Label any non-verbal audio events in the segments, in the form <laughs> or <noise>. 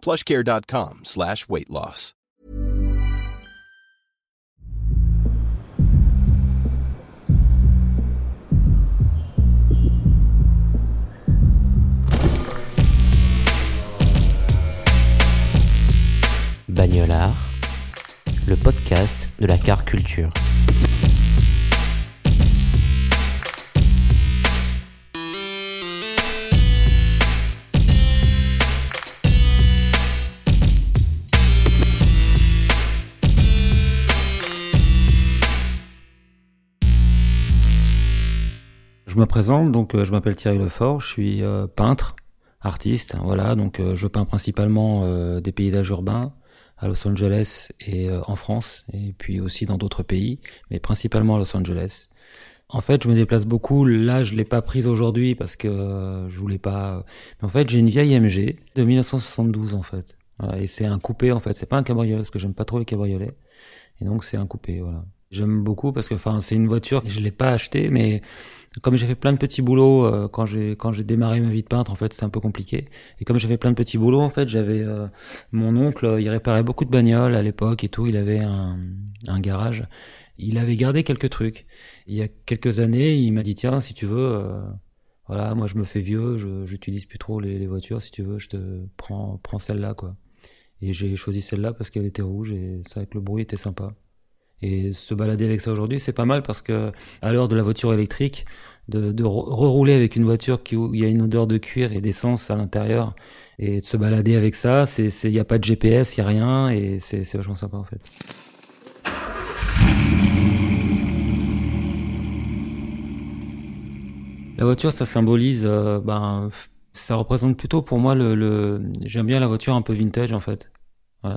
plushcare.com slash weight loss. Bagnolard, le podcast de la car culture. Me présente, donc euh, je m'appelle Thierry Lefort, je suis euh, peintre, artiste, voilà, donc euh, je peins principalement des paysages urbains à Los Angeles et en France, et puis aussi dans d'autres pays, mais principalement à Los Angeles. En fait, je me déplace beaucoup. Là, je l'ai pas prise aujourd'hui parce que je voulais pas. Mais en fait, j'ai une vieille MG de 1972 en fait. et c'est un coupé en fait. C'est pas un cabriolet parce que j'aime pas trop les cabriolets. Et donc c'est un coupé, voilà. J'aime beaucoup parce que enfin c'est une voiture je l'ai pas achetée mais comme j'ai fait plein de petits boulots euh, quand j'ai quand j'ai démarré ma vie de peintre en fait c'était un peu compliqué. Et comme j'avais plein de petits boulots en fait j'avais euh, mon oncle il réparait beaucoup de bagnoles à l'époque et tout. Il avait un, un garage. Il avait gardé quelques trucs. Il y a quelques années il m'a dit tiens si tu veux euh, voilà moi je me fais vieux je j'utilise plus trop les, les, voitures. Si tu veux je te prends prends celle-là quoi. Et j'ai choisi celle-là parce qu'elle était rouge et ça avec le bruit était sympa et se balader avec ça aujourd'hui, c'est pas mal parce que à l'heure de la voiture électrique, de, de rerouler avec une voiture qui, où il y a une odeur de cuir et d'essence à l'intérieur, et de se balader avec ça, il n'y a pas de GPS, il n'y a rien, et c'est, vachement sympa en fait. La voiture, ça symbolise, euh, ben, ça représente plutôt pour moi le, j'aime bien la voiture un peu vintage en fait.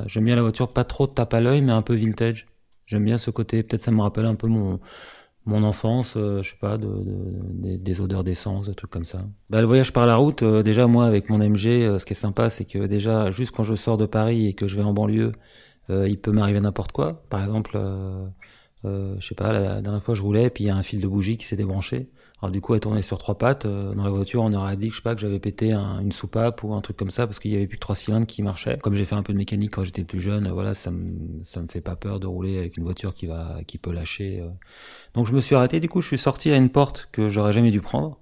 J'aime bien la voiture pas trop tape à l'œil, mais un peu vintage. J'aime bien ce côté. Peut-être ça me rappelle un peu mon mon enfance, euh, je sais pas, de, de, des odeurs d'essence, des trucs comme ça. Bah, le voyage par la route, euh, déjà moi avec mon MG, euh, ce qui est sympa, c'est que déjà juste quand je sors de Paris et que je vais en banlieue, il peut m'arriver n'importe quoi. Par exemple, je sais pas, la dernière fois je roulais puis il y a un fil de bougie qui s'est débranché. Du coup, elle tournait sur trois pattes. Euh, dans la voiture, on aurait dit que je sais pas que j'avais pété une soupape ou un truc comme ça parce qu'il y avait plus que trois cylindres qui marchaient. Comme j'ai fait un peu de mécanique quand j'étais plus jeune, voilà, ça me ça me fait pas peur de rouler avec une voiture qui va qui peut lâcher. Euh. Donc je me suis arrêté. Du coup, je suis sorti à une porte que j'aurais jamais dû prendre.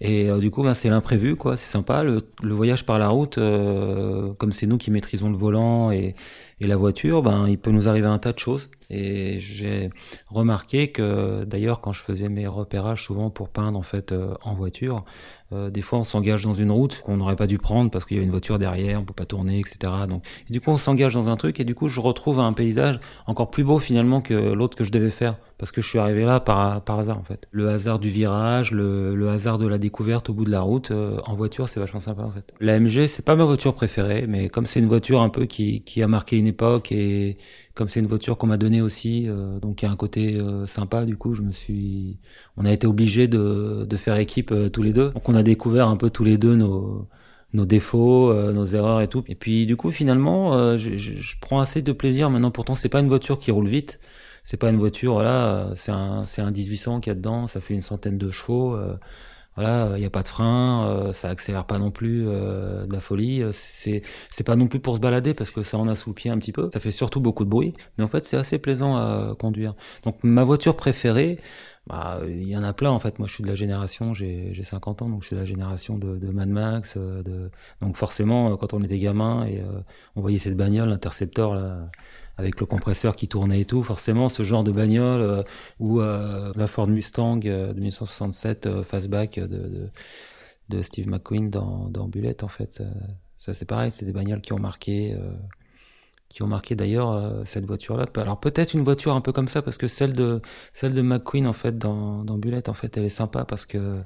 Et euh, du coup, ben, c'est l'imprévu, quoi. C'est sympa. Le, voyage par la route, comme c'est nous qui maîtrisons le volant et, la voiture, ben, il peut nous arriver un tas de choses. Et j'ai remarqué que, d'ailleurs, quand je faisais mes repérages, souvent pour peindre en fait euh, en voiture, euh, des fois on s'engage dans une route qu'on n'aurait pas dû prendre parce qu'il y a une voiture derrière, on peut pas tourner, etc. Donc, et du coup, on s'engage dans un truc et du coup, je retrouve un paysage encore plus beau finalement que l'autre que je devais faire parce que je suis arrivé là par, par hasard en fait. Le hasard du virage, le, le hasard de la découverte au bout de la route, euh, en voiture, c'est vachement sympa en fait. La MG, c'est pas ma voiture préférée, mais comme c'est une voiture un peu qui, qui a marqué une époque et comme c'est une voiture qu'on m'a donnée aussi, euh, donc il y a un côté euh, sympa. Du coup, je me suis, on a été obligé de, de faire équipe euh, tous les deux. Donc on a découvert un peu tous les deux nos nos défauts, nos erreurs et tout. Et puis du coup, finalement, je, je, je, prends assez de plaisir maintenant. Pourtant, c'est pas une voiture qui roule vite. C'est pas une voiture, voilà, c'est un c'est un 1800 qu'il y a dedans. Ça fait une centaine de chevaux voilà, il n'y a pas de frein, euh, ça accélère pas non plus euh, de la folie. C'est c'est pas non plus pour se balader parce que ça en assoupit un petit peu. Ça fait surtout beaucoup de bruit, mais en fait c'est assez plaisant à conduire. Donc ma voiture préférée, bah il y en a plein en fait. Moi je suis de la génération, j'ai j'ai 50 ans donc je suis de la génération de, de Mad Max. Euh, de donc forcément quand on était gamin et on voyait cette bagnole Interceptor là avec le compresseur qui tournait et tout. Forcément, ce genre de bagnole euh, ou euh, la Ford Mustang euh, de 1967 fastback de, Steve McQueen dans, Bullet, en fait. ça, c'est pareil, c'est des bagnoles qui ont marqué qui ont marqué d'ailleurs cette voiture-là. Alors peut-être une voiture un peu comme ça parce que celle de celle de McQueen en fait dans, dans Bullet en fait elle est sympa parce que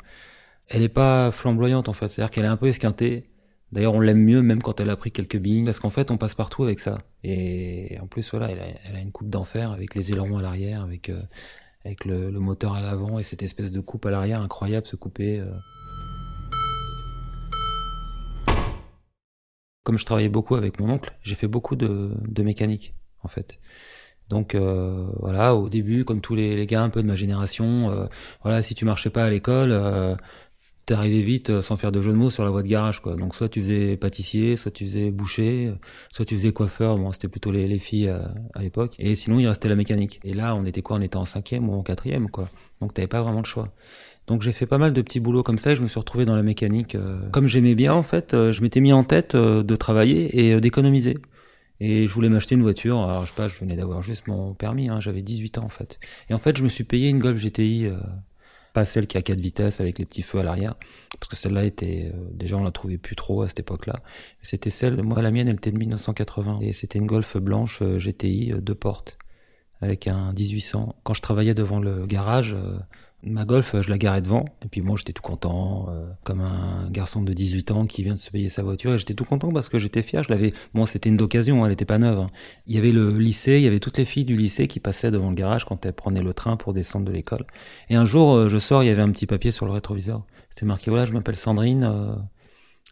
elle est pas flamboyante en fait, c'est-à-dire qu'elle est un peu esquintée D'ailleurs, on l'aime mieux même quand elle a pris quelques billes, parce qu'en fait, on passe partout avec ça. Et en plus, voilà, elle a, une coupe d'enfer avec les ailerons à l'arrière, avec, euh, le, moteur à l'avant et cette espèce de coupe à l'arrière incroyable, se couper. Euh. Comme je travaillais beaucoup avec mon oncle, j'ai fait beaucoup de, mécanique, en fait. Donc euh, voilà, au début, comme tous les, gars un peu de ma génération, voilà, si tu marchais pas à l'école, arrivé vite euh, sans faire de jeu de mots sur la voie de garage quoi. Donc soit tu faisais pâtissier, soit tu faisais boucher, soit tu faisais coiffeur. Bon, c'était plutôt les, les filles à, à l'époque. Et sinon il restait la mécanique. Et là on était quoi? On était en cinquième ou en quatrième quoi. Donc t'avais pas vraiment de choix. Donc j'ai fait pas mal de petits boulots comme ça et je me suis retrouvé dans la mécanique. Euh, comme j'aimais bien en fait, euh, je m'étais mis en tête de travailler et d'économiser. Et je voulais m'acheter une voiture. Alors je sais pas, je venais d'avoir juste mon permis. Hein, J'avais 18 ans en fait. Et en fait je me suis payé une Golf GTI celle qui a quatre vitesses avec les petits feux à l'arrière, parce que celle-là était euh, déjà on la trouvait plus trop à cette époque-là. C'était celle, moi la mienne elle était de 1980 et c'était une Golf blanche euh, GTI euh, deux portes avec un 1800. Quand je travaillais devant le garage, Ma Golf, je la garais devant, et puis moi j'étais tout content, euh, comme un garçon de 18 ans qui vient de se payer sa voiture, et j'étais tout content parce que j'étais fier, je l'avais, bon c'était une d'occasion, elle était pas neuve. Hein. Il y avait le lycée, il y avait toutes les filles du lycée qui passaient devant le garage quand elles prenaient le train pour descendre de l'école. Et un jour, euh, je sors, il y avait un petit papier sur le rétroviseur, c'était marqué, voilà, je m'appelle Sandrine, euh,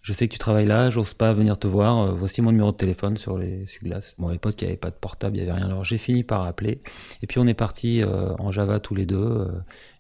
je sais que tu travailles là, j'ose pas venir te voir. Euh, voici mon numéro de téléphone sur les glaces. Bon, à l'époque, il n'y avait pas de portable, il n'y avait rien. Alors j'ai fini par appeler. Et puis on est parti euh, en Java tous les deux. Euh,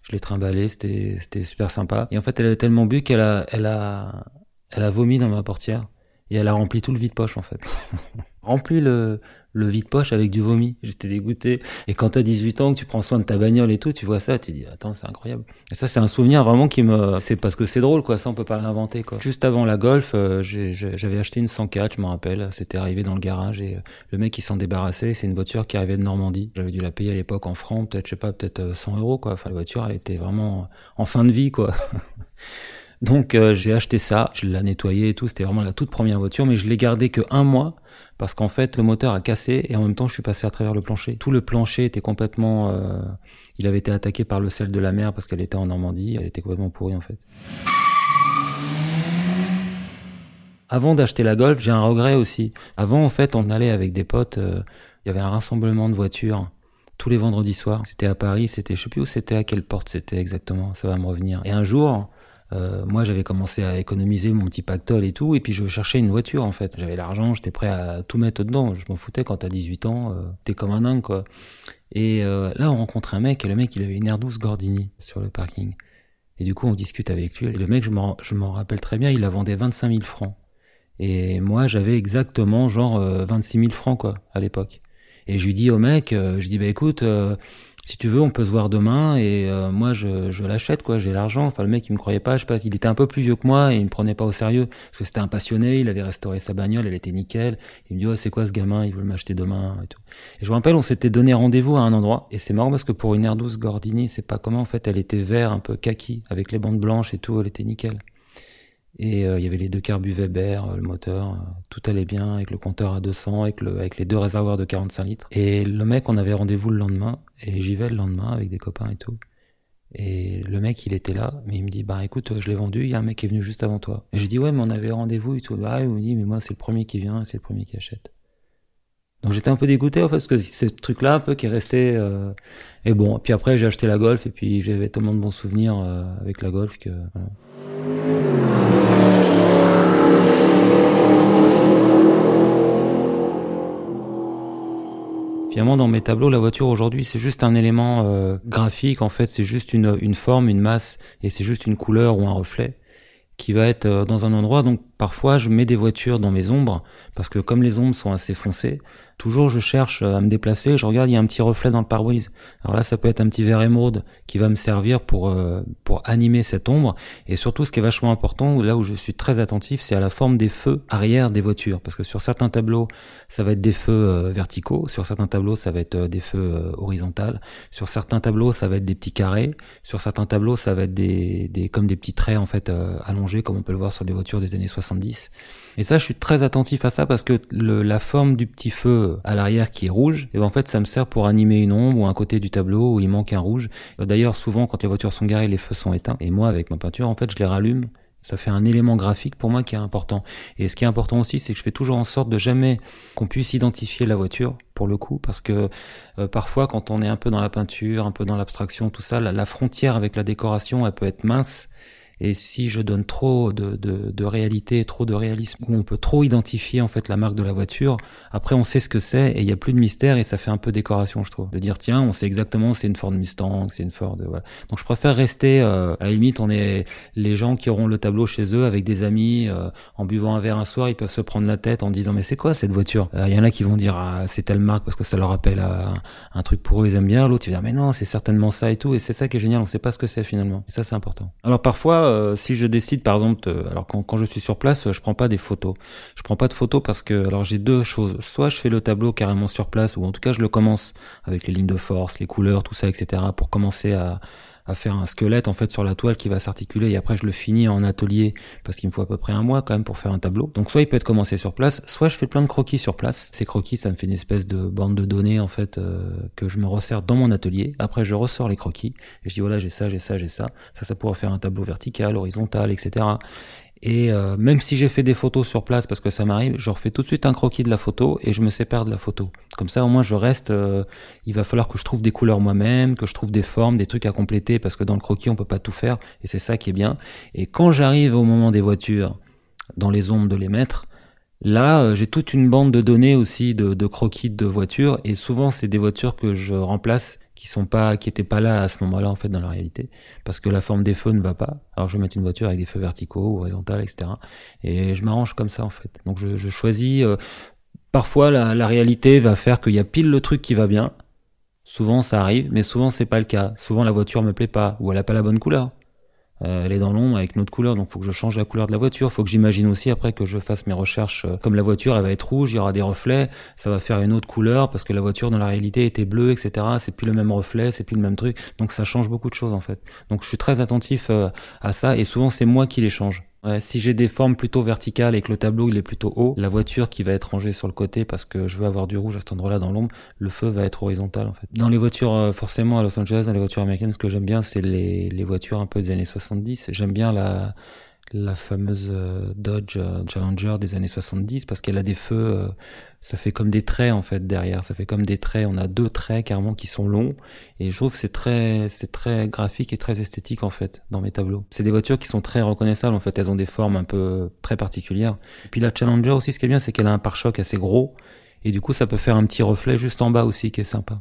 je l'ai trimballé, c'était c'était super sympa. Et en fait, elle avait tellement bu qu'elle a elle a elle a vomi dans ma portière et elle a rempli tout le vide-poche en fait. <laughs> rempli le le vide-poche avec du vomi. J'étais dégoûté. Et quand t'as 18 ans, que tu prends soin de ta bagnole et tout, tu vois ça, tu dis, attends, c'est incroyable. Et ça, c'est un souvenir vraiment qui me, c'est parce que c'est drôle, quoi. Ça, on peut pas l'inventer, quoi. Juste avant la Golf, euh, j'avais acheté une 104, je me rappelle. C'était arrivé dans le garage et euh, le mec, il s'en débarrassait. C'est une voiture qui arrivait de Normandie. J'avais dû la payer à l'époque en francs, peut-être, je sais pas, peut-être 100 euh, euros, quoi. Enfin, la voiture, elle était vraiment en fin de vie, quoi. <laughs> Donc euh, j'ai acheté ça, je l'ai nettoyé et tout, c'était vraiment la toute première voiture, mais je l'ai gardé que un mois parce qu'en fait le moteur a cassé et en même temps je suis passé à travers le plancher. Tout le plancher était complètement, euh, il avait été attaqué par le sel de la mer parce qu'elle était en Normandie, elle était complètement pourrie en fait. Avant d'acheter la Golf, j'ai un regret aussi. Avant en fait on allait avec des potes, euh, il y avait un rassemblement de voitures tous les vendredis soirs. C'était à Paris, c'était je sais plus où c'était, à quelle porte c'était exactement, ça va me revenir. Et un jour euh, moi, j'avais commencé à économiser mon petit pactole et tout, et puis je cherchais une voiture en fait. J'avais l'argent, j'étais prêt à tout mettre dedans. Je m'en foutais quand t'as 18 ans, euh, t'es comme un dingue quoi. Et euh, là, on rencontre un mec, et le mec, il avait une Air douce Gordini sur le parking. Et du coup, on discute avec lui. Et le mec, je m'en rappelle très bien, il la vendait 25 000 francs. Et moi, j'avais exactement genre 26 000 francs quoi à l'époque. Et je lui dis au mec, je dis bah écoute, si tu veux, on peut se voir demain et euh, moi je, je l'achète quoi, j'ai l'argent. Enfin le mec il me croyait pas, je sais pas, il était un peu plus vieux que moi et il me prenait pas au sérieux parce que c'était un passionné, il avait restauré sa bagnole, elle était nickel. Il me dit oh c'est quoi ce gamin, il veut m'acheter demain et tout. Et je me rappelle on s'était donné rendez-vous à un endroit et c'est marrant parce que pour une Air douce Gordini c'est pas comment en fait, elle était vert un peu kaki avec les bandes blanches et tout, elle était nickel. Et euh, il y avait les deux carbus Weber, euh, le moteur, euh, tout allait bien avec le compteur à 200, avec, le, avec les deux réservoirs de 45 litres. Et le mec, on avait rendez-vous le lendemain, et j'y vais le lendemain avec des copains et tout. Et le mec, il était là, mais il me dit, bah écoute, je l'ai vendu, il y a un mec qui est venu juste avant toi. Et je dis, ouais, mais on avait rendez-vous et tout. Bah, il me dit, mais moi, c'est le premier qui vient, c'est le premier qui achète. Donc j'étais un peu dégoûté en fait parce que c'est ce truc là un peu qui est resté et bon puis après j'ai acheté la Golf et puis j'avais tellement de bons souvenirs avec la Golf que Finalement, dans mes tableaux, la voiture aujourd'hui, c'est juste un élément euh, graphique. En fait, c'est juste une, une forme, une masse, et c'est juste une couleur ou un reflet qui va être euh, dans un endroit. Donc parfois, je mets des voitures dans mes ombres parce que comme les ombres sont assez foncées, toujours je cherche à me déplacer, je regarde, il y a un petit reflet dans le pare-brise. Alors là, ça peut être un petit verre émeraude qui va me servir pour euh, pour animer cette ombre. Et surtout, ce qui est vachement important, là où je suis très attentif, c'est à la forme des feux arrière des voitures, parce que sur certains tableaux, ça va être des feux euh, verticaux, sur certains tableaux, ça va être euh, des feux horizontaux, sur certains tableaux, ça va être des petits carrés, sur certains tableaux, ça va être des, des comme des petits traits en fait allongés, comme on peut le voir sur des voitures des années 70. Et ça, je suis très attentif à ça parce que la forme du petit feu à l'arrière qui est rouge, et ben en fait, ça me sert pour animer une ombre ou un côté du tableau où il manque un rouge. D'ailleurs, souvent, quand les voitures sont garées, les feux sont éteints. Et moi, avec ma peinture, en fait, je les rallume Ça fait un élément graphique pour moi qui est important. Et ce qui est important aussi, c'est que je fais toujours en sorte de jamais qu'on puisse identifier la voiture, pour le coup, parce que euh, parfois, quand on est un peu dans la peinture, un peu dans l'abstraction, tout ça, la, frontière avec la décoration, elle peut être mince. Et si je donne trop de, de, de, réalité, trop de réalisme, où on peut trop identifier en fait la marque de la voiture, après on sait ce que c'est et il y a plus de mystère et ça fait un peu décoration, je trouve. De dire tiens, on sait exactement c'est une Ford Mustang, c'est une Ford. Voilà. Donc je préfère rester euh, à limite, on est les gens qui auront le tableau chez eux avec des amis euh, en buvant un verre un soir, ils peuvent se prendre la tête en disant mais c'est quoi cette voiture? Euh, Il y en a qui vont dire ah, c'est telle marque parce que ça leur rappelle un truc pour eux ils aiment bien. L'autre il va dire mais non c'est certainement ça et tout et c'est ça qui est génial, on sait pas ce que c'est finalement. Et ça c'est important. Alors parfois euh, si je décide, par exemple, alors quand, quand, je suis sur place, je prends pas des photos. Je prends pas de photos parce que, alors j'ai deux choses. Soit je fais le tableau carrément sur place, ou en tout cas je le commence avec les lignes de force, les couleurs, tout ça, etc. pour commencer à, à faire un squelette en fait sur la toile qui va s'articuler et après je le finis en atelier parce qu'il me faut à peu près un mois quand même pour faire un tableau. Donc soit il peut être commencé sur place, soit je fais plein de croquis sur place. Ces croquis, ça me fait une espèce de bande de données en fait euh, que je me resserre dans mon atelier. Après je ressors les croquis et je dis voilà j'ai ça, j'ai ça, j'ai ça. Ça, ça pourra faire un tableau vertical, horizontal, etc. Et euh, même si j'ai fait des photos sur place parce que ça m'arrive, je refais tout de suite un croquis de la photo et je me sépare de la photo. Comme ça, au moins, je reste. Euh, il va falloir que je trouve des couleurs moi-même, que je trouve des formes, des trucs à compléter parce que dans le croquis, on peut pas tout faire et c'est ça qui est bien. Et quand j'arrive au moment des voitures, dans les ombres de les mettre, là, euh, j'ai toute une bande de données aussi de, de croquis de voitures et souvent, c'est des voitures que je remplace qui sont pas, qui étaient pas là à ce moment-là en fait dans la réalité, parce que la forme des feux ne va pas. Alors je vais mettre une voiture avec des feux verticaux horizontaux, etc. Et je m'arrange comme ça en fait. Donc je, je choisis. Euh, parfois la, la réalité va faire qu'il y a pile le truc qui va bien. Souvent ça arrive, mais souvent c'est pas le cas. Souvent la voiture me plaît pas ou elle a pas la bonne couleur. Euh, elle est dans l'ombre avec une autre couleur, donc faut que je change la couleur de la voiture. Faut que j'imagine aussi après que je fasse mes recherches. Euh, comme la voiture, elle va être rouge, il y aura des reflets, ça va faire une autre couleur parce que la voiture dans la réalité était bleue, etc. C'est plus le même reflet, c'est plus le même truc, donc ça change beaucoup de choses en fait. Donc je suis très attentif euh, à ça et souvent c'est moi qui les change si j'ai des formes plutôt verticales et que le tableau il est plutôt haut, la voiture qui va être rangée sur le côté parce que je veux avoir du rouge à cet endroit-là dans l'ombre, le feu va être horizontal en fait. Dans les voitures, euh, forcément à Los Angeles, dans les voitures américaines, ce que j'aime bien, c'est les, les voitures un peu des années 70. J'aime bien la la fameuse euh, Dodge euh, Challenger des années 70 parce qu'elle a des feux, euh, ça fait comme des traits en fait derrière, ça fait comme des traits. On a deux traits carrément qui sont longs et je trouve que c'est très, c'est très graphique et très esthétique en fait dans mes tableaux. C'est des voitures qui sont très reconnaissables en fait, elles ont des formes un peu très particulières. Puis la Challenger aussi, ce qui est bien, c'est qu'elle a un pare-choc assez gros et du coup ça peut faire un petit reflet juste en bas aussi qui est sympa.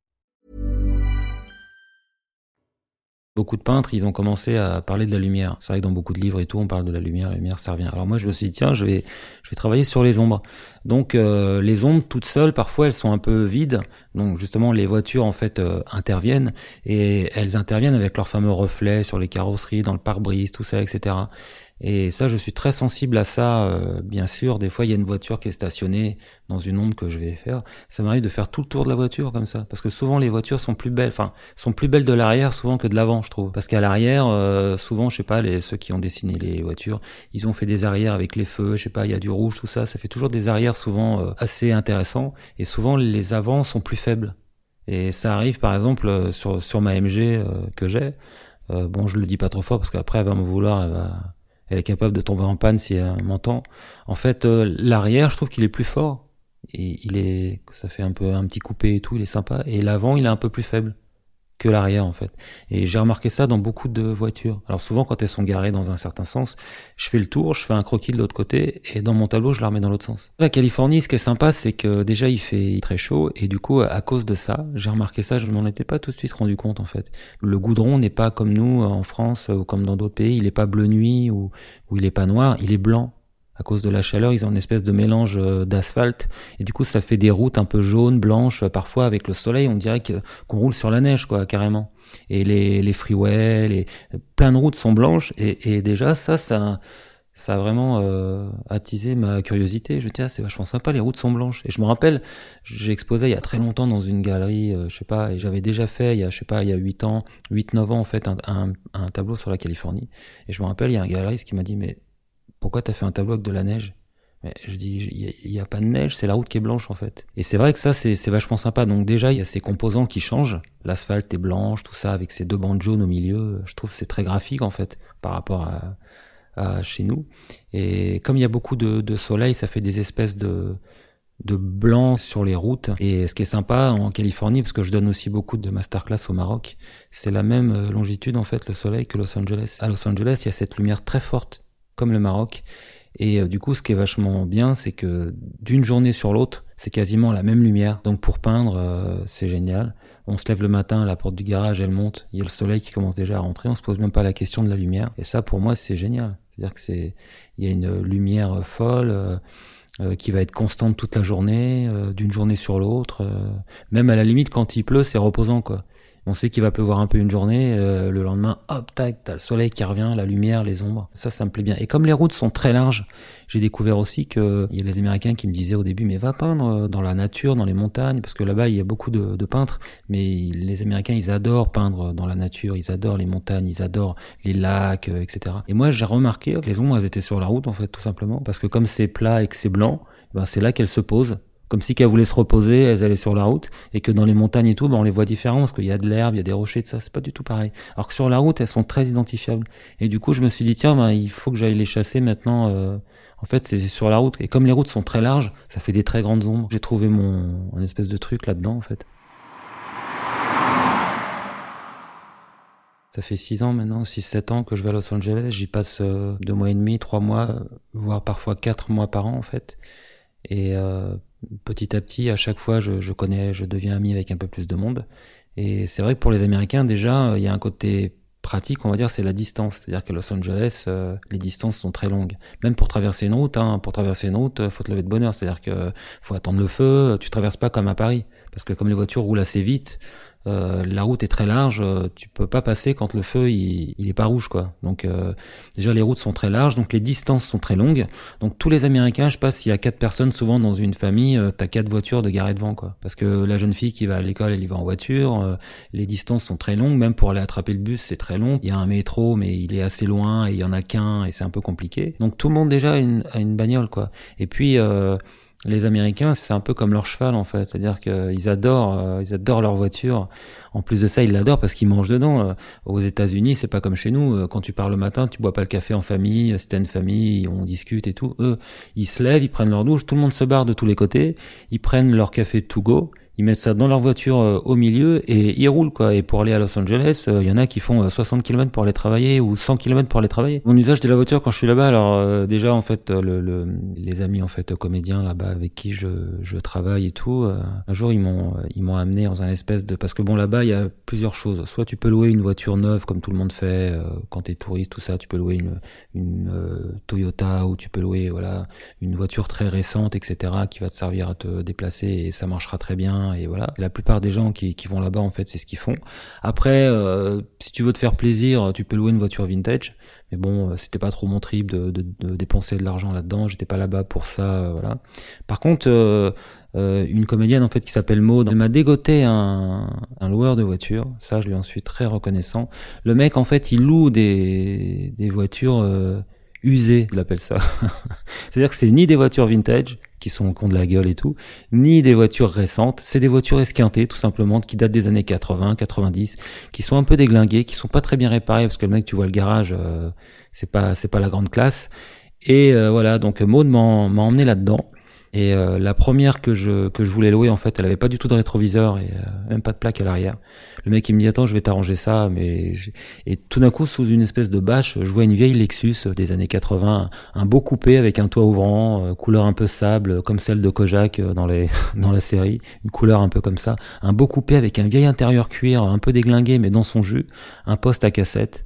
Beaucoup de peintres, ils ont commencé à parler de la lumière. C'est vrai que dans beaucoup de livres et tout, on parle de la lumière, la lumière, ça revient. Alors moi, je me suis dit, tiens, je vais, je vais travailler sur les ombres. Donc euh, les ombres toutes seules, parfois elles sont un peu vides. Donc justement les voitures en fait euh, interviennent et elles interviennent avec leurs fameux reflets sur les carrosseries, dans le pare-brise, tout ça, etc. Et ça, je suis très sensible à ça. Euh, bien sûr, des fois, il y a une voiture qui est stationnée dans une ombre que je vais faire. Ça m'arrive de faire tout le tour de la voiture comme ça, parce que souvent les voitures sont plus belles, enfin, sont plus belles de l'arrière souvent que de l'avant, je trouve. Parce qu'à l'arrière, souvent, je sais pas, les ceux qui ont dessiné les voitures, ils ont fait des arrières avec les feux, je sais pas, il y a du rouge, tout ça. Ça fait toujours des arrières souvent euh, assez intéressants et souvent les avants sont plus faibles. Et ça arrive par exemple euh, sur, sur ma MG euh, que j'ai. bon, je le dis pas trop fort parce qu'après elle va me vouloir, elle va, elle est capable de tomber en panne si elle m'entend. En fait, euh, l'arrière, je trouve qu'il est plus fort. Et il est, ça fait un peu un petit coupé et tout, il est sympa. Et l'avant, il est un peu plus faible que l'arrière en fait. Et j'ai remarqué ça dans beaucoup de voitures. Alors souvent quand elles sont garées dans un certain sens, je fais le tour, je fais un croquis de l'autre côté et dans mon tableau je la remets dans l'autre sens. La Californie, ce qui est sympa, c'est que déjà il fait très chaud et du coup à cause de ça, j'ai remarqué ça, je m'en étais pas tout de suite rendu compte en fait. Le goudron n'est pas comme nous en France ou comme dans d'autres pays, il est pas bleu nuit ou, ou il est pas noir, il est blanc à cause de la chaleur, ils ont une espèce de mélange euh, d'asphalte et du coup ça fait des routes un peu jaunes, blanches. Parfois avec le soleil, on dirait qu'on roule sur la neige quoi, carrément. Et les, les freeways, les, plein de routes sont blanches et, et déjà ça, ça, ça a vraiment euh, attisé ma curiosité. Je me dis ah, c'est vachement sympa, les routes sont blanches. Et je me rappelle, j'ai exposé il y a très longtemps dans une galerie, euh, je sais pas, et j'avais déjà fait il y a je sais pas il y a 8 ans, 8 9 ans en fait un, un, un tableau sur la Californie. Et je me rappelle il y a un galeriste qui m'a dit mais pourquoi t'as fait un tableau avec de la neige? Mais je dis, il n'y a, pas de neige, c'est la route qui est blanche en fait. Et c'est vrai que ça, c'est vachement sympa. Donc déjà, il y a ces composants qui changent. L'asphalte est blanche, tout ça, avec ces deux bandes jaunes au milieu. Je trouve c'est très graphique en fait par rapport à, chez nous. Et comme il y a beaucoup de, soleil, ça fait des espèces de, de blanc sur les routes. Et ce qui est sympa en Californie, parce que je donne aussi beaucoup de masterclass au Maroc, c'est la même longitude en fait, le soleil, que Los Angeles. À Los Angeles, il y a cette lumière très forte comme le Maroc. Et euh, du coup, ce qui est vachement bien, c'est que d'une journée sur l'autre, c'est quasiment la même lumière. Donc pour peindre, euh, c'est génial. On se lève le matin, la porte du garage, elle monte, il y a le soleil qui commence déjà à rentrer, on se pose même pas la question de la lumière. Et ça, pour moi, c'est génial. C'est-à-dire que c'est, il y a une lumière folle. Euh, qui va être constante toute la journée, d'une journée sur l'autre. même à la limite, quand il pleut, c'est reposant, quoi. On sait qu'il va pleuvoir un peu une journée, euh, le lendemain, hop, tac, t'as le soleil qui revient, la lumière, les ombres. Ça, ça me plaît bien. Et comme les routes sont très larges, j'ai découvert aussi que il y a les Américains qui me disaient au début, mais va peindre euh, dans la nature, dans les montagnes, parce que là-bas il y a beaucoup de, peintres, mais les Américains ils adorent peindre dans la nature, ils adorent les montagnes, ils adorent les lacs, euh, etc. Et moi j'ai remarqué que les ombres elles étaient sur la route en fait, tout simplement, parce que comme c'est plat et que c'est blanc, ben c'est là qu'elles se posent comme si qu'elles voulaient se reposer, elles allaient sur la route, et que dans les montagnes et tout, ben on les voit différemment, parce qu'il y a de l'herbe, il y a des rochers, de ça, c'est pas du tout pareil. Alors que sur la route, elles sont très identifiables. Et du coup, je me suis dit, tiens, ben, il faut que j'aille les chasser maintenant. Euh, en fait, c'est sur la route. Et comme les routes sont très larges, ça fait des très grandes ombres. J'ai trouvé mon un espèce de truc là-dedans, en fait. Ça fait six ans maintenant, six, sept ans que je vais à Los Angeles. J'y passe euh, deux mois et demi, trois mois, voire parfois quatre mois par an, en fait. Et euh, petit à petit, à chaque fois, je, je, connais, je deviens ami avec un peu plus de monde. Et c'est vrai que pour les Américains, déjà, il y a un côté pratique, on va dire, c'est la distance. C'est-à-dire que Los Angeles, euh, les distances sont très longues. Même pour traverser une route, hein, pour traverser une route, faut te lever de bonne heure. C'est-à-dire que faut attendre le feu. Tu traverses pas comme à Paris, parce que comme les voitures roulent assez vite, euh, la route est très large, euh, tu peux pas passer quand le feu il, il est pas rouge quoi. Donc euh, déjà les routes sont très larges, donc les distances sont très longues. Donc tous les Américains, je passe, s'il y a quatre personnes, souvent dans une famille, euh, t'as quatre voitures de garées devant quoi. Parce que la jeune fille qui va à l'école, elle y va en voiture. les distances sont très longues, même pour aller attraper le bus, c'est très long. Il y a un métro, mais il est assez loin et il y en a qu'un et c'est un peu compliqué. Donc tout le monde déjà a une, a une bagnole quoi. Et puis les Américains, c'est un peu comme leur cheval en fait, c'est-à-dire qu'ils adorent, euh, ils adorent leur voiture. En plus de ça, ils l'adorent parce qu'ils mangent dedans. Euh, aux États-Unis, c'est pas comme chez nous. Euh, quand tu pars le matin, tu bois pas le café en famille. C'est une famille, on discute et tout. Eux, ils se lèvent, ils prennent leur douche, tout le monde se barre de tous les côtés. Ils prennent leur café to go ils mettent ça dans leur voiture euh, au milieu et ils roulent quoi. Et pour aller à Los Angeles, il euh, y en a qui font 60 euh, km pour aller travailler ou 100 km pour aller travailler. Mon usage de la voiture quand je suis là-bas, alors déjà en fait le, le, les amis en fait comédiens là-bas avec qui je, je travaille et tout, un jour ils m'ont ils m'ont amené dans un espèce de parce que bon là-bas il y a plusieurs choses. Soit tu peux louer une voiture neuve comme tout le monde fait quand t'es touriste tout ça, tu peux louer une une Toyota ou tu peux louer voilà une voiture très récente etc qui va te servir à te déplacer et ça marchera très bien et voilà. La plupart des gens qui, qui vont là-bas, en fait, c'est ce qu'ils font. Après, euh, si tu veux te faire plaisir, tu peux louer une voiture vintage. Mais bon, euh, c'était pas trop mon trip de, de, de dépenser de l'argent là-dedans. J'étais pas là-bas pour ça, euh, voilà. Par contre, euh, une comédienne en fait qui s'appelle Maud, elle m'a dégoté un, un loueur de voitures. Ça, je lui en suis très reconnaissant. Le mec, en fait, il loue des, des voitures usées, je l'appelle ça. <laughs> C'est-à-dire que c'est ni des voitures vintage, qui sont qui ont de la gueule et tout, ni des voitures récentes. C'est des voitures esquintées, tout simplement, qui datent des années 80, 90, qui sont un peu déglinguées, qui sont pas très bien réparées parce que le mec, tu vois le garage, euh, c'est pas c'est pas la grande classe. Et euh, voilà, donc Maud m'a emmené là-dedans. Et euh, la première que je que je voulais louer, en fait, elle avait pas du tout de rétroviseur et euh, même pas de plaque à l'arrière. Le mec il me dit attends, je vais t'arranger ça, mais et tout d'un coup sous une espèce de bâche, je vois une vieille Lexus des années 80, un beau coupé avec un toit ouvrant, euh, couleur un peu sable comme celle de Kojak dans les <laughs> dans la série, une couleur un peu comme ça, un beau coupé avec un vieil intérieur cuir un peu déglingué mais dans son jus, un poste à cassette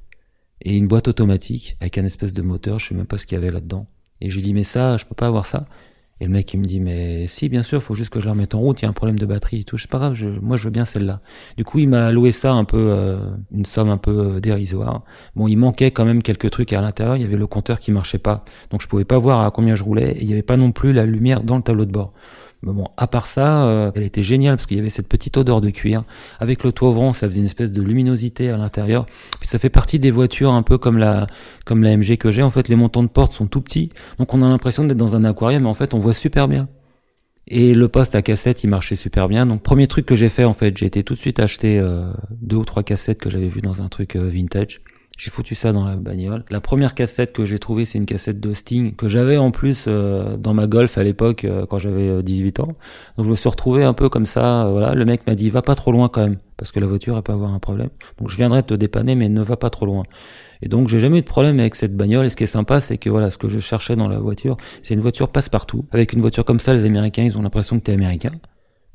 et une boîte automatique avec un espèce de moteur, je sais même pas ce qu'il y avait là-dedans. Et je lui dis mais ça, je peux pas avoir ça. Et le mec il me dit mais si bien sûr, faut juste que je la remette en route, il y a un problème de batterie et tout. C'est pas grave, je, moi je veux bien celle-là. Du coup il m'a loué ça un peu, euh, une somme un peu euh, dérisoire. Bon il manquait quand même quelques trucs à l'intérieur, il y avait le compteur qui marchait pas, donc je pouvais pas voir à combien je roulais. Et il y avait pas non plus la lumière dans le tableau de bord. Mais bon, à part ça, euh, elle était géniale parce qu'il y avait cette petite odeur de cuir. Avec le toit ouvrant, ça faisait une espèce de luminosité à l'intérieur. Puis ça fait partie des voitures un peu comme la comme la MG que j'ai. En fait, les montants de porte sont tout petits, donc on a l'impression d'être dans un aquarium, mais en fait, on voit super bien. Et le poste à cassette, il marchait super bien. Donc premier truc que j'ai fait, en fait, j'ai été tout de suite acheter euh, deux ou trois cassettes que j'avais vues dans un truc euh, vintage. J'ai foutu ça dans la bagnole. La première cassette que j'ai trouvée, c'est une cassette de que j'avais en plus euh, dans ma Golf à l'époque euh, quand j'avais 18 euh, ans. Donc je me suis retrouvé un peu comme ça. voilà, le mec m'a dit va pas trop loin quand même parce que la voiture elle peut avoir un problème. Donc je viendrai te dépanner mais ne va pas trop loin. Et donc j'ai jamais eu de problème avec cette bagnole. Et ce qui est sympa, c'est que voilà, ce que je cherchais dans la voiture, c'est une voiture passe-partout. Avec une voiture comme ça, les Américains, ils ont l'impression que t'es américain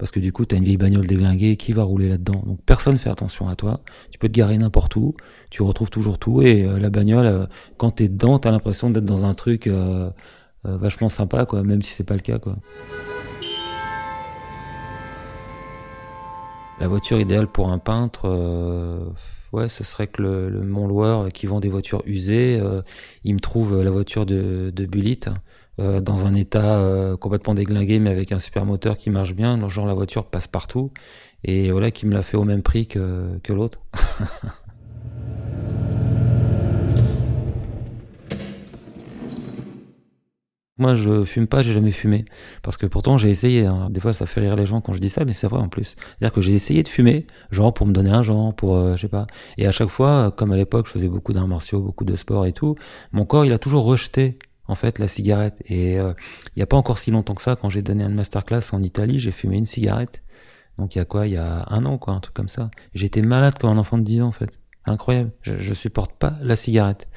parce que du coup, tu as une vieille bagnole déglinguée qui va rouler là-dedans. Donc personne fait attention à toi. Tu peux te garer n'importe où, tu retrouves toujours tout et euh, la bagnole, euh, quand t'es dedans, t'as l'impression d'être dans un truc euh, vachement sympa, quoi, même si c'est pas le cas, quoi. La voiture idéale pour un peintre, ouais, ce serait que le, le Mont-Loueur qui vend des voitures usées, il me trouve la voiture de, de Bullitt euh, dans un état euh, complètement déglingué, mais avec un super moteur qui marche bien. Genre la voiture passe partout. Et voilà, qui me l'a fait au même prix que, que l'autre. <laughs> Moi, je fume pas, j'ai jamais fumé. Parce que pourtant, j'ai essayé. Hein. Des fois, ça fait rire les gens quand je dis ça, mais c'est vrai en plus. C'est-à-dire que j'ai essayé de fumer, genre pour me donner un genre, pour, euh, je sais pas. Et à chaque fois, comme à l'époque, je faisais beaucoup d'arts martiaux, beaucoup de sport et tout, mon corps, il a toujours rejeté en fait la cigarette. Et euh, il n'y a pas encore si longtemps que ça, quand j'ai donné une masterclass en Italie, j'ai fumé une cigarette. Donc il y a quoi? Il y a un an, quoi, un truc comme ça. J'étais malade comme un enfant de 10 ans, en fait. Incroyable. Je, je supporte pas la cigarette.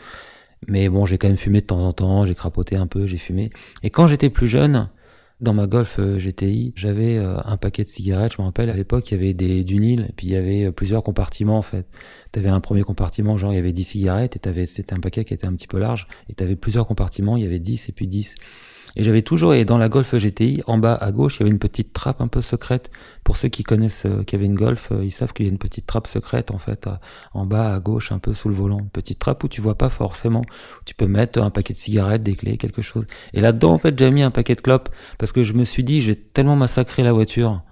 Mais bon, j'ai quand même fumé de temps en temps, j'ai crapoté un peu, j'ai fumé. Et quand j'étais plus jeune, dans ma Golf euh, GTI, j'avais euh, un paquet de cigarettes, je me rappelle, à l'époque, il y avait des du Nil, et puis il y avait plusieurs compartiments, en fait. T'avais un premier compartiment, genre il y avait 10 cigarettes, et c'était un paquet qui était un petit peu large, et t'avais plusieurs compartiments, il y avait 10 et puis 10. Et j'avais toujours, et dans la Golf GTI, en bas à gauche, il y avait une petite trappe un peu secrète. Pour ceux qui connaissent, euh, avaient une Golf, euh, ils savent qu'il y a une petite trappe secrète, en fait, en bas à gauche, un peu sous le volant. Petite trappe où tu vois pas forcément. Tu peux mettre un paquet de cigarettes, des clés, quelque chose. Et là-dedans, en fait, j'ai mis un paquet de clopes. Parce que je me suis dit, j'ai tellement massacré la voiture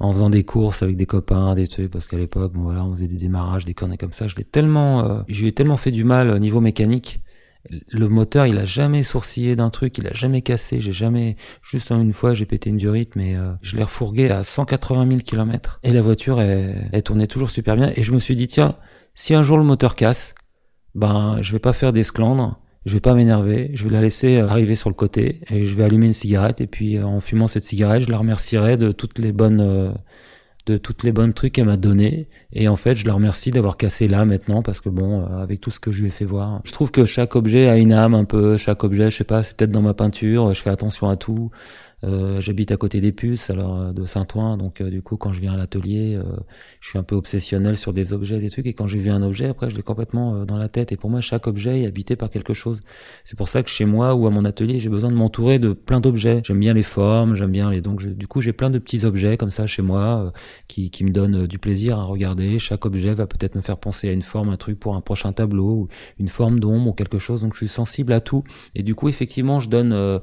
en faisant des courses avec des copains, des trucs, parce qu'à l'époque, bon voilà, on faisait des démarrages, des conneries comme ça. Je l'ai tellement, euh, je lui ai tellement fait du mal au niveau mécanique le moteur, il a jamais sourcillé d'un truc, il a jamais cassé, j'ai jamais, juste une fois, j'ai pété une durite, mais euh, je l'ai refourgué à 180 000 km. Et la voiture, elle, elle, tournait toujours super bien. Et je me suis dit, tiens, si un jour le moteur casse, ben, je vais pas faire d'esclandre, je vais pas m'énerver, je vais la laisser euh, arriver sur le côté et je vais allumer une cigarette et puis euh, en fumant cette cigarette, je la remercierai de toutes les bonnes de toutes les bonnes trucs qu'elle m'a donné et en fait je la remercie d'avoir cassé là maintenant parce que bon euh, avec tout ce que je lui ai fait voir je trouve que chaque objet a une âme un peu chaque objet je sais pas c'est peut-être dans ma peinture je fais attention à tout euh, j'habite à côté des puces, alors euh, de Saint-Ouen, donc euh, du coup quand je viens à l'atelier, je suis un peu obsessionnel sur des objets, des trucs, et quand j'ai vu un objet, après je l'ai complètement dans la tête. Et pour moi, chaque objet est habité par quelque chose. C'est pour ça que chez moi ou à mon atelier, j'ai besoin de m'entourer de plein d'objets. J'aime bien les formes, j'aime bien les. Donc du coup, j'ai plein de petits objets comme ça chez moi qui, qui me donnent du plaisir à regarder. Chaque objet va peut-être me faire penser à une forme, un truc pour un prochain tableau, ou une forme d'ombre ou quelque chose. Donc je suis sensible à tout. Et du coup, effectivement, je donne euh,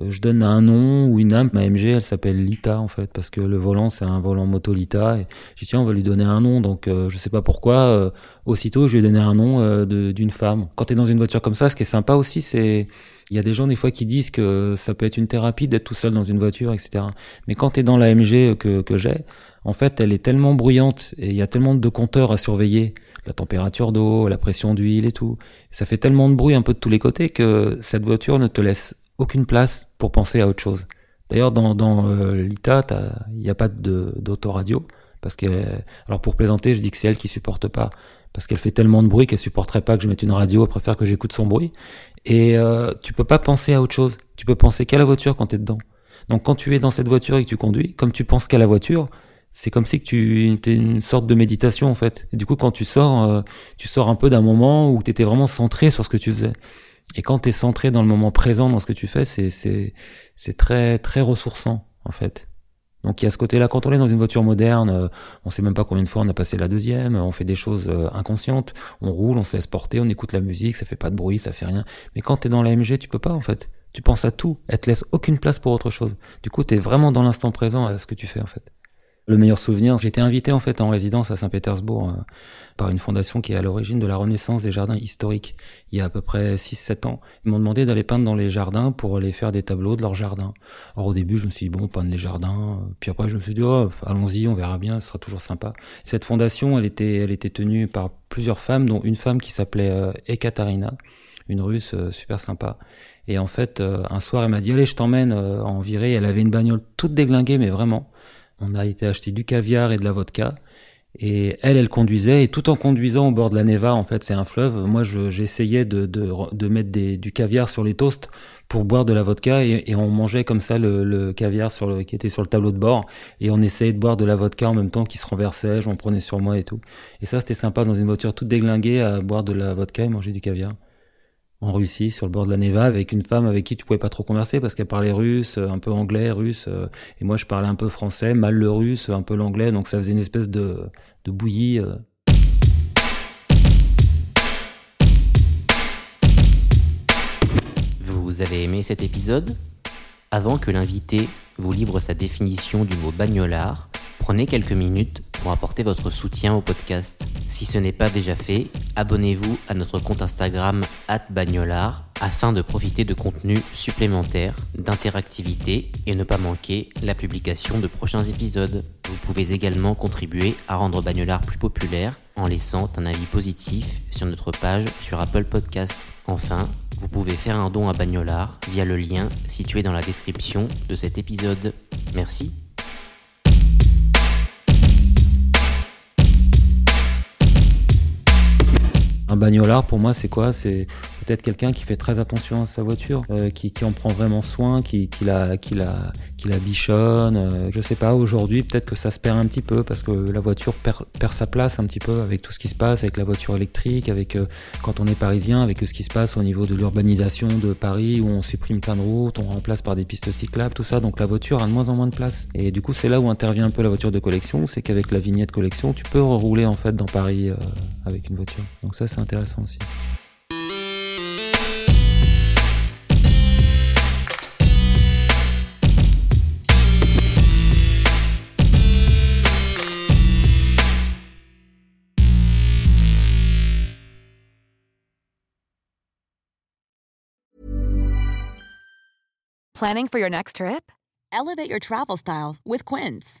je donne un nom ou une âme. Ma MG, elle s'appelle Lita en fait, parce que le volant c'est un volant moto Lita. Et j'ai dit tiens, on va lui donner un nom. Donc euh, je sais pas pourquoi. Euh, aussitôt, je lui ai donné un nom d'une femme. Quand tu es dans une voiture comme ça, ce qui est sympa aussi, c'est il y a des gens des fois qui disent que ça peut être une thérapie d'être tout seul dans une voiture, etc. Mais quand tu es dans la MG que, que j'ai, en fait, elle est tellement bruyante et il y a tellement de compteurs à surveiller, la température d'eau, la pression d'huile et tout. Ça fait tellement de bruit un peu de tous les côtés que cette voiture ne te laisse aucune place pour penser à autre chose. D'ailleurs, dans, dans euh, l'ITA, il n'y a pas d'autoradio. Parce que, alors pour plaisanter, je dis que c'est elle qui supporte pas. Parce qu'elle fait tellement de bruit qu'elle supporterait pas que je mette une radio, elle préfère que j'écoute son bruit. Et euh, tu peux pas penser à autre chose. Tu peux penser qu'à la voiture quand tu es dedans. Donc quand tu es dans cette voiture et que tu conduis, comme tu penses qu'à la voiture, c'est comme si que tu étais une sorte de méditation en fait. Et du coup, quand tu sors, euh, tu sors un peu d'un moment où tu étais vraiment centré sur ce que tu faisais. Et quand tu es centré dans le moment présent dans ce que tu fais, c'est très très ressourçant en fait. Donc il y a ce côté-là. Quand on est dans une voiture moderne, euh, on sait même pas combien de fois on a passé la deuxième, on fait des choses euh, inconscientes, on roule, on se laisse porter, on écoute la musique, ça fait pas de bruit, ça fait rien. Mais quand tu es dans la MG, tu peux pas en fait. Tu penses à tout, elle te laisse aucune place pour autre chose. Du coup, tu es vraiment dans l'instant présent à ce que tu fais en fait le meilleur souvenir, j'ai été invité en fait en résidence à Saint-Pétersbourg euh, par une fondation qui est à l'origine de la renaissance des jardins historiques il y a à peu près 6-7 ans. Ils m'ont demandé d'aller peindre dans les jardins pour aller faire des tableaux de leurs jardins. Alors au début, je me suis dit bon, peindre les jardins, puis après je me suis dit oh, allons-y, on verra bien, ce sera toujours sympa. Cette fondation, elle était elle était tenue par plusieurs femmes dont une femme qui s'appelait euh, Ekaterina, une russe euh, super sympa. Et en fait, un soir, elle m'a dit allez, je t'emmène en virée. Elle avait une bagnole toute déglinguée, mais vraiment on a été acheter du caviar et de la vodka. Et elle, elle conduisait, et tout en conduisant au bord de la Neva, en fait, c'est un fleuve, moi, j'essayais de, mettre du caviar sur les toasts pour boire de la vodka, et, on mangeait comme ça le, caviar qui était sur le tableau de bord, et on essayait de boire de la vodka en même temps qu'il se renversait, j'en prenais sur moi et tout. Et ça, c'était sympa, dans une voiture toute déglinguée, à boire de la vodka et manger du caviar en Russie, sur le bord de la Neva, avec une femme avec qui tu pouvais pas trop converser parce qu'elle parlait russe, un peu anglais, russe, euh, et moi je parlais un peu français, mal le russe, un peu l'anglais, donc ça faisait une espèce de, de bouillie. Euh. Vous avez aimé cet épisode? Avant que l'invité vous livre sa définition du mot bagnolard, prenez quelques minutes pour apporter votre soutien au podcast. Si ce n'est pas déjà fait, abonnez-vous à notre compte Instagram @bagnolard afin de profiter de contenus supplémentaires, d'interactivité et ne pas manquer la publication de prochains épisodes. Vous pouvez également contribuer à rendre Bagnolard plus populaire en laissant un avis positif sur notre page sur Apple Podcast. Enfin, vous pouvez faire un don à Bagnolard via le lien situé dans la description de cet épisode. Merci. Un bagnolard, pour moi, c'est quoi? C'est peut-être quelqu'un qui fait très attention à sa voiture, euh, qui, qui, en prend vraiment soin, qui, qui, la, qui, la, qui la bichonne. Euh, je sais pas, aujourd'hui, peut-être que ça se perd un petit peu parce que la voiture perd, perd, sa place un petit peu avec tout ce qui se passe, avec la voiture électrique, avec euh, quand on est parisien, avec ce qui se passe au niveau de l'urbanisation de Paris où on supprime plein de routes, on remplace par des pistes cyclables, tout ça. Donc la voiture a de moins en moins de place. Et du coup, c'est là où intervient un peu la voiture de collection, c'est qu'avec la vignette collection, tu peux rouler en fait dans Paris avec une voiture. Donc ça, c'est intéressant aussi. Planning for your next trip? Elevate your travel style with Quince.